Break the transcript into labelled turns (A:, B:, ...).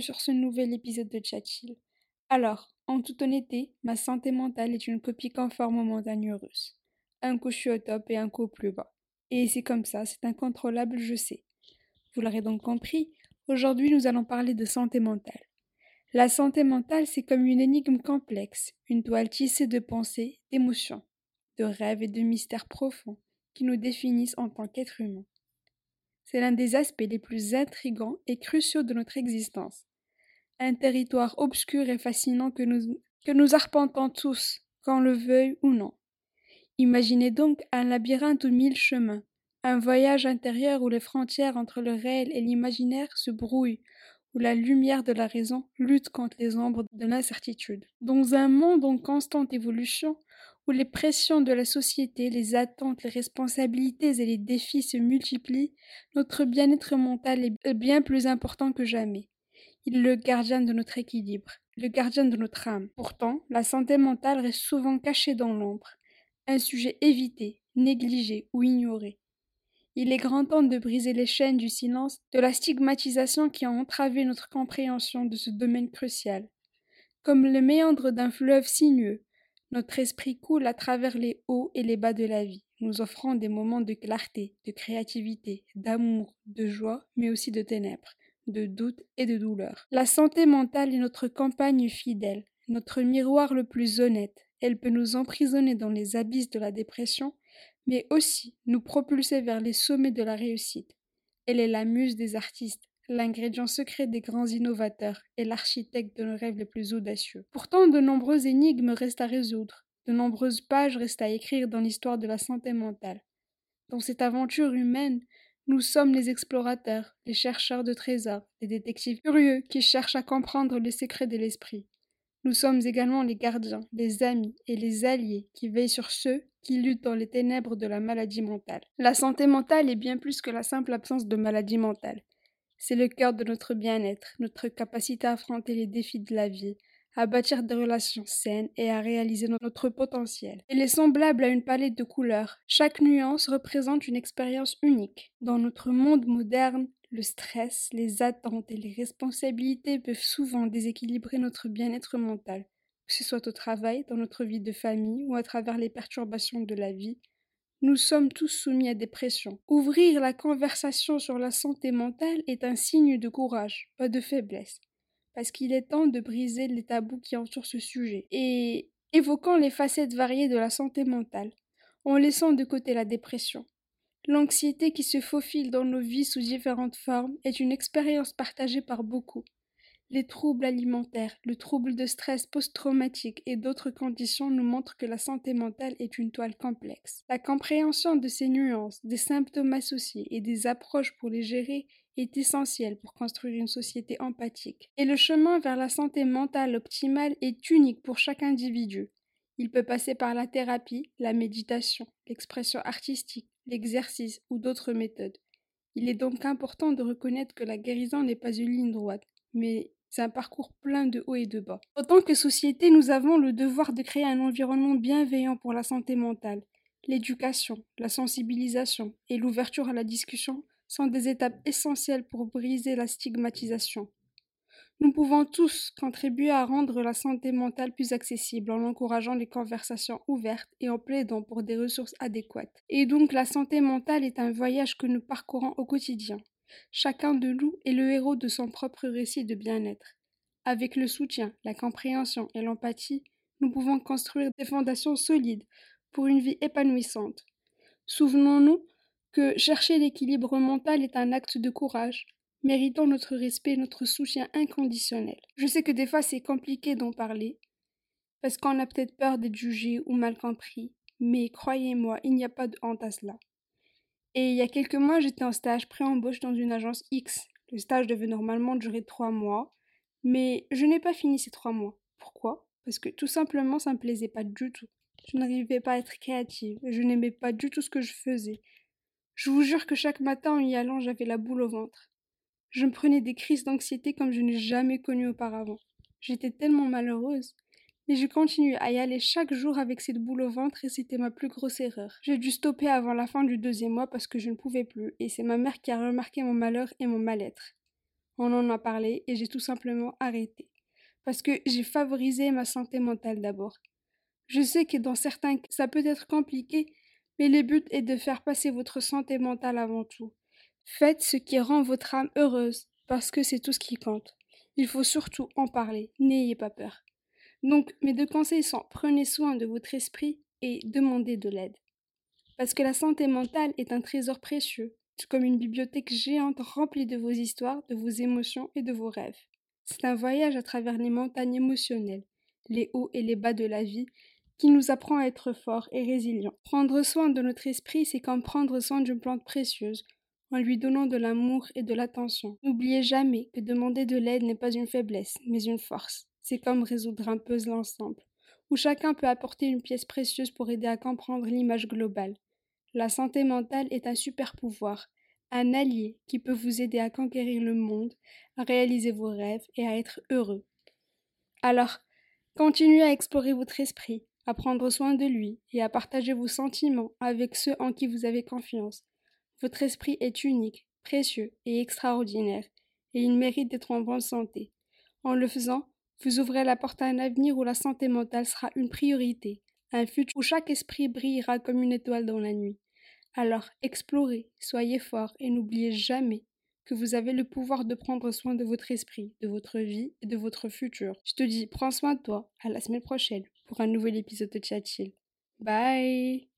A: sur ce nouvel épisode de Chatchill. Alors, en toute honnêteté, ma santé mentale est une copie conforme aux montagnes russes. Un coup je suis au top et un coup plus bas. Et c'est comme ça, c'est incontrôlable, je sais. Vous l'aurez donc compris, aujourd'hui nous allons parler de santé mentale. La santé mentale, c'est comme une énigme complexe, une toile tissée de pensées, d'émotions, de rêves et de mystères profonds qui nous définissent en tant qu'êtres humains. C'est l'un des aspects les plus intrigants et cruciaux de notre existence. Un territoire obscur et fascinant que nous, que nous arpentons tous, qu'on le veuille ou non. Imaginez donc un labyrinthe aux mille chemins, un voyage intérieur où les frontières entre le réel et l'imaginaire se brouillent, où la lumière de la raison lutte contre les ombres de l'incertitude. Dans un monde en constante évolution, où les pressions de la société, les attentes, les responsabilités et les défis se multiplient, notre bien-être mental est bien plus important que jamais. Il est le gardien de notre équilibre, le gardien de notre âme. Pourtant, la santé mentale reste souvent cachée dans l'ombre, un sujet évité, négligé ou ignoré. Il est grand temps de briser les chaînes du silence, de la stigmatisation qui a entravé notre compréhension de ce domaine crucial. Comme le méandre d'un fleuve sinueux, notre esprit coule à travers les hauts et les bas de la vie, nous offrant des moments de clarté, de créativité, d'amour, de joie, mais aussi de ténèbres, de doute et de douleur. La santé mentale est notre campagne fidèle, notre miroir le plus honnête. Elle peut nous emprisonner dans les abysses de la dépression, mais aussi nous propulser vers les sommets de la réussite. Elle est la muse des artistes, l'ingrédient secret des grands innovateurs et l'architecte de nos rêves les plus audacieux. Pourtant, de nombreuses énigmes restent à résoudre, de nombreuses pages restent à écrire dans l'histoire de la santé mentale. Dans cette aventure humaine, nous sommes les explorateurs, les chercheurs de trésors, les détectives curieux qui cherchent à comprendre les secrets de l'esprit. Nous sommes également les gardiens, les amis et les alliés qui veillent sur ceux qui luttent dans les ténèbres de la maladie mentale. La santé mentale est bien plus que la simple absence de maladie mentale. C'est le cœur de notre bien-être, notre capacité à affronter les défis de la vie, à bâtir des relations saines et à réaliser notre potentiel. Elle est semblable à une palette de couleurs. Chaque nuance représente une expérience unique. Dans notre monde moderne, le stress, les attentes et les responsabilités peuvent souvent déséquilibrer notre bien-être mental, que ce soit au travail, dans notre vie de famille ou à travers les perturbations de la vie, nous sommes tous soumis à des pressions. Ouvrir la conversation sur la santé mentale est un signe de courage, pas de faiblesse, parce qu'il est temps de briser les tabous qui entourent ce sujet, et évoquant les facettes variées de la santé mentale, en laissant de côté la dépression. L'anxiété qui se faufile dans nos vies sous différentes formes est une expérience partagée par beaucoup les troubles alimentaires, le trouble de stress post-traumatique et d'autres conditions nous montrent que la santé mentale est une toile complexe. La compréhension de ces nuances, des symptômes associés et des approches pour les gérer est essentielle pour construire une société empathique. Et le chemin vers la santé mentale optimale est unique pour chaque individu. Il peut passer par la thérapie, la méditation, l'expression artistique, l'exercice ou d'autres méthodes. Il est donc important de reconnaître que la guérison n'est pas une ligne droite, mais c'est un parcours plein de hauts et de bas. En tant que société, nous avons le devoir de créer un environnement bienveillant pour la santé mentale. L'éducation, la sensibilisation et l'ouverture à la discussion sont des étapes essentielles pour briser la stigmatisation. Nous pouvons tous contribuer à rendre la santé mentale plus accessible en encourageant les conversations ouvertes et en plaidant pour des ressources adéquates. Et donc la santé mentale est un voyage que nous parcourons au quotidien. Chacun de nous est le héros de son propre récit de bien-être. Avec le soutien, la compréhension et l'empathie, nous pouvons construire des fondations solides pour une vie épanouissante. Souvenons-nous que chercher l'équilibre mental est un acte de courage, méritant notre respect et notre soutien inconditionnel. Je sais que des fois c'est compliqué d'en parler, parce qu'on a peut-être peur d'être jugé ou mal compris, mais croyez-moi, il n'y a pas de honte à cela. Et il y a quelques mois, j'étais en stage pré-embauche dans une agence X. Le stage devait normalement durer trois mois, mais je n'ai pas fini ces trois mois. Pourquoi? Parce que tout simplement, ça ne me plaisait pas du tout. Je n'arrivais pas à être créative, je n'aimais pas du tout ce que je faisais. Je vous jure que chaque matin en y allant, j'avais la boule au ventre. Je me prenais des crises d'anxiété comme je n'ai jamais connu auparavant. J'étais tellement malheureuse. Mais je continuais à y aller chaque jour avec cette boule au ventre et c'était ma plus grosse erreur. J'ai dû stopper avant la fin du deuxième mois parce que je ne pouvais plus et c'est ma mère qui a remarqué mon malheur et mon mal-être. On en a parlé et j'ai tout simplement arrêté. Parce que j'ai favorisé ma santé mentale d'abord. Je sais que dans certains cas, ça peut être compliqué, mais le but est de faire passer votre santé mentale avant tout. Faites ce qui rend votre âme heureuse, parce que c'est tout ce qui compte. Il faut surtout en parler, n'ayez pas peur. Donc, mes deux conseils sont prenez soin de votre esprit et demandez de l'aide. Parce que la santé mentale est un trésor précieux, comme une bibliothèque géante remplie de vos histoires, de vos émotions et de vos rêves. C'est un voyage à travers les montagnes émotionnelles, les hauts et les bas de la vie, qui nous apprend à être forts et résilients. Prendre soin de notre esprit, c'est comme prendre soin d'une plante précieuse, en lui donnant de l'amour et de l'attention. N'oubliez jamais que demander de l'aide n'est pas une faiblesse, mais une force. C'est comme résoudre un puzzle ensemble, où chacun peut apporter une pièce précieuse pour aider à comprendre l'image globale. La santé mentale est un super pouvoir, un allié qui peut vous aider à conquérir le monde, à réaliser vos rêves et à être heureux. Alors, continuez à explorer votre esprit, à prendre soin de lui et à partager vos sentiments avec ceux en qui vous avez confiance. Votre esprit est unique, précieux et extraordinaire, et il mérite d'être en bonne santé. En le faisant, vous ouvrez la porte à un avenir où la santé mentale sera une priorité, un futur où chaque esprit brillera comme une étoile dans la nuit. Alors explorez, soyez fort et n'oubliez jamais que vous avez le pouvoir de prendre soin de votre esprit, de votre vie et de votre futur. Je te dis, prends soin de toi. À la semaine prochaine pour un nouvel épisode de Chat Chill. Bye